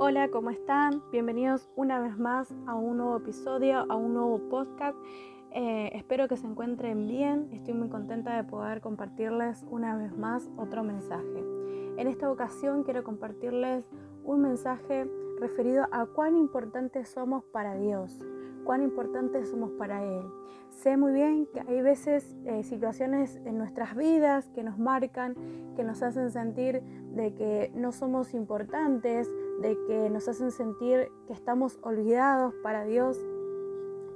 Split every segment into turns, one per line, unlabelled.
Hola, ¿cómo están? Bienvenidos una vez más a un nuevo episodio, a un nuevo podcast. Eh, espero que se encuentren bien. Estoy muy contenta de poder compartirles una vez más otro mensaje. En esta ocasión quiero compartirles un mensaje referido a cuán importantes somos para Dios, cuán importantes somos para Él. Sé muy bien que hay veces eh, situaciones en nuestras vidas que nos marcan, que nos hacen sentir de que no somos importantes, de que nos hacen sentir que estamos olvidados para Dios.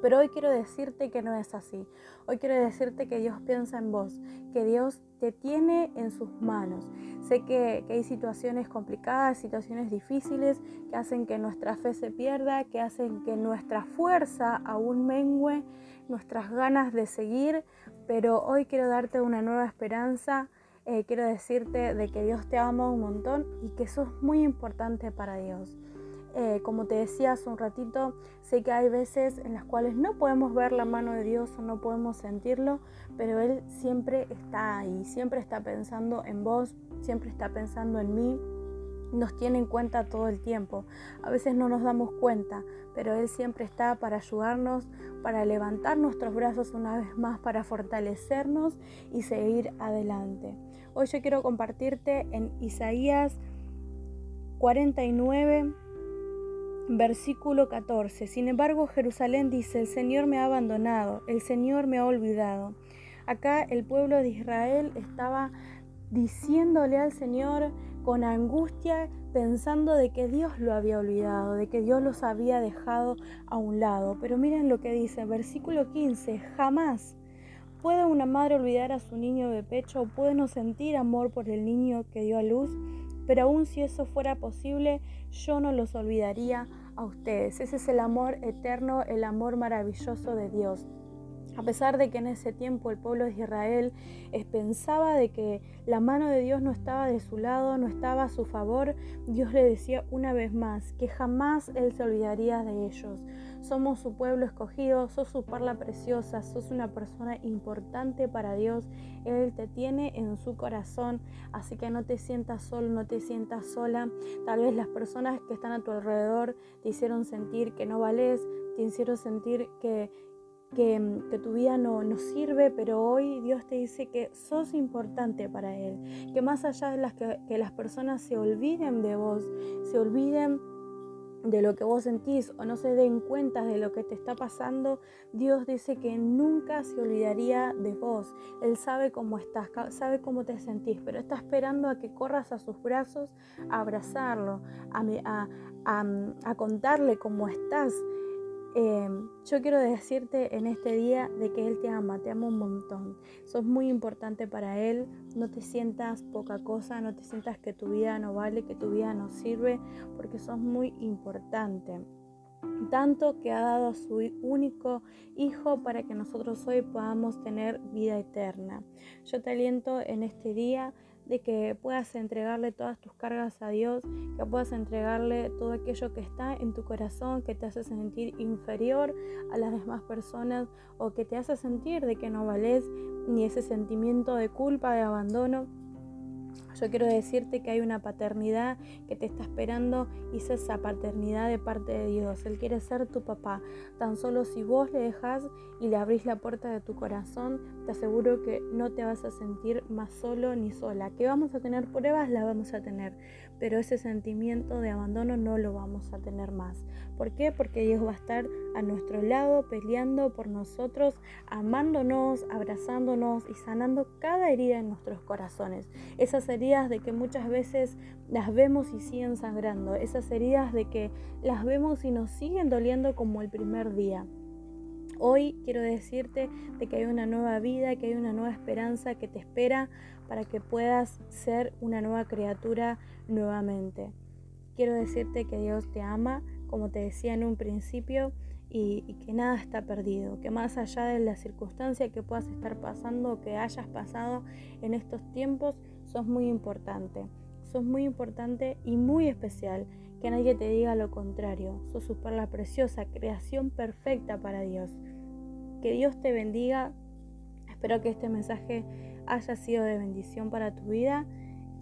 Pero hoy quiero decirte que no es así. Hoy quiero decirte que Dios piensa en vos, que Dios te tiene en sus manos. Sé que, hay situaciones complicadas, situaciones difíciles que hacen que nuestra fe se pierda, que hacen que nuestra fuerza aún mengue, nuestras ganas de seguir, pero hoy quiero darte una nueva esperanza eh, quiero decirte de que Dios te ama un montón y que sos muy importante para Dios. Eh, como te decía hace un ratito, sé que hay veces en las cuales no podemos ver la mano de Dios o no podemos sentirlo, pero Él siempre está ahí, siempre está pensando en vos, siempre está pensando en mí, nos tiene en cuenta todo el tiempo. A veces no nos damos cuenta, pero Él siempre está para ayudarnos, para levantar nuestros brazos una vez más, para fortalecernos y seguir adelante. Hoy yo quiero compartirte en Isaías 49, versículo 14. Sin embargo, Jerusalén dice, el Señor me ha abandonado, el Señor me ha olvidado. Acá el pueblo de Israel estaba diciéndole al Señor con angustia, pensando de que Dios lo había olvidado, de que Dios los había dejado a un lado. Pero miren lo que dice, versículo 15, jamás ¿Puede una madre olvidar a su niño de pecho puede no sentir amor por el niño que dio a luz? Pero aun si eso fuera posible, yo no los olvidaría a ustedes. Ese es el amor eterno, el amor maravilloso de Dios. A pesar de que en ese tiempo el pueblo de Israel pensaba de que la mano de Dios no estaba de su lado, no estaba a su favor, Dios le decía una vez más que jamás Él se olvidaría de ellos. Somos su pueblo escogido, sos su parla preciosa, sos una persona importante para Dios. Él te tiene en su corazón, así que no te sientas solo, no te sientas sola. Tal vez las personas que están a tu alrededor te hicieron sentir que no vales, te hicieron sentir que Mm, que, tu vida no, no, sirve, pero hoy Dios te dice que sos importante para Él, que más allá de las que, que las personas se olviden de vos, se olviden de lo que vos sentís o no se den cuenta de lo que te está pasando, Dios dice que nunca se olvidaría de vos. Él sabe cómo estás, sabe cómo te sentís, pero está esperando a que corras a sus brazos a abrazarlo, a, a, a, a contarle cómo estás. Em, yo quiero decirte en este día de que Él te ama, te ama un montón. Sos muy importante para Él. No te sientas poca cosa, no te sientas que tu vida no vale, que tu vida no sirve, porque sos muy importante. Tanto que ha dado a su único Hijo para que nosotros hoy podamos tener vida eterna. Yo te aliento en este día de que puedas entregarle todas tus cargas a Dios, que puedas entregarle todo aquello que está en tu corazón, que te hace sentir inferior a las demás personas o que te hace sentir de que no vales, ni ese sentimiento de culpa, de abandono yo quiero decirte que hay una paternidad que te está esperando y es esa paternidad de parte de Dios. Él quiere ser tu papá. Tan solo si vos le dejas y le abrís la puerta de tu corazón, te aseguro que no te vas a sentir más solo ni sola. Que vamos a tener pruebas, la vamos a tener, pero ese sentimiento de abandono no lo vamos a tener más. ¿Por qué? Porque Dios va a estar a nuestro lado peleando por nosotros, amándonos, abrazándonos y sanando cada herida en nuestros corazones. Esas de que muchas veces las vemos y siguen sangrando. Esas heridas de que las vemos y nos siguen doliendo como el primer día. Hoy quiero decirte de que hay una nueva vida, que hay una nueva esperanza que te espera para que puedas ser una nueva criatura nuevamente. Quiero decirte que Dios te ama, como te decía en un principio, y, que nada está perdido, que más allá de la circunstancia que puedas estar pasando o que hayas pasado en estos tiempos, sos muy importante. Sos muy importante y muy especial. Que nadie te diga lo contrario. Sos su perla preciosa, creación perfecta para Dios. Que Dios te bendiga. Espero que este mensaje haya sido de bendición para tu vida.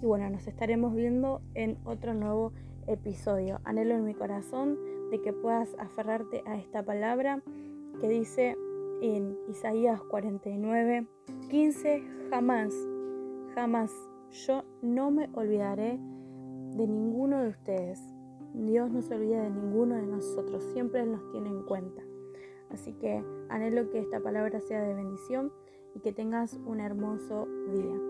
Y bueno, nos estaremos viendo en otro nuevo episodio. Anhelo en mi corazón de que puedas aferrarte a esta palabra que dice en Isaías 49, 15, jamás, jamás yo no me olvidaré de ninguno de ustedes. Dios no se olvida de ninguno de nosotros, siempre nos tiene en cuenta. Así que anhelo que esta palabra sea de bendición y que tengas un hermoso día.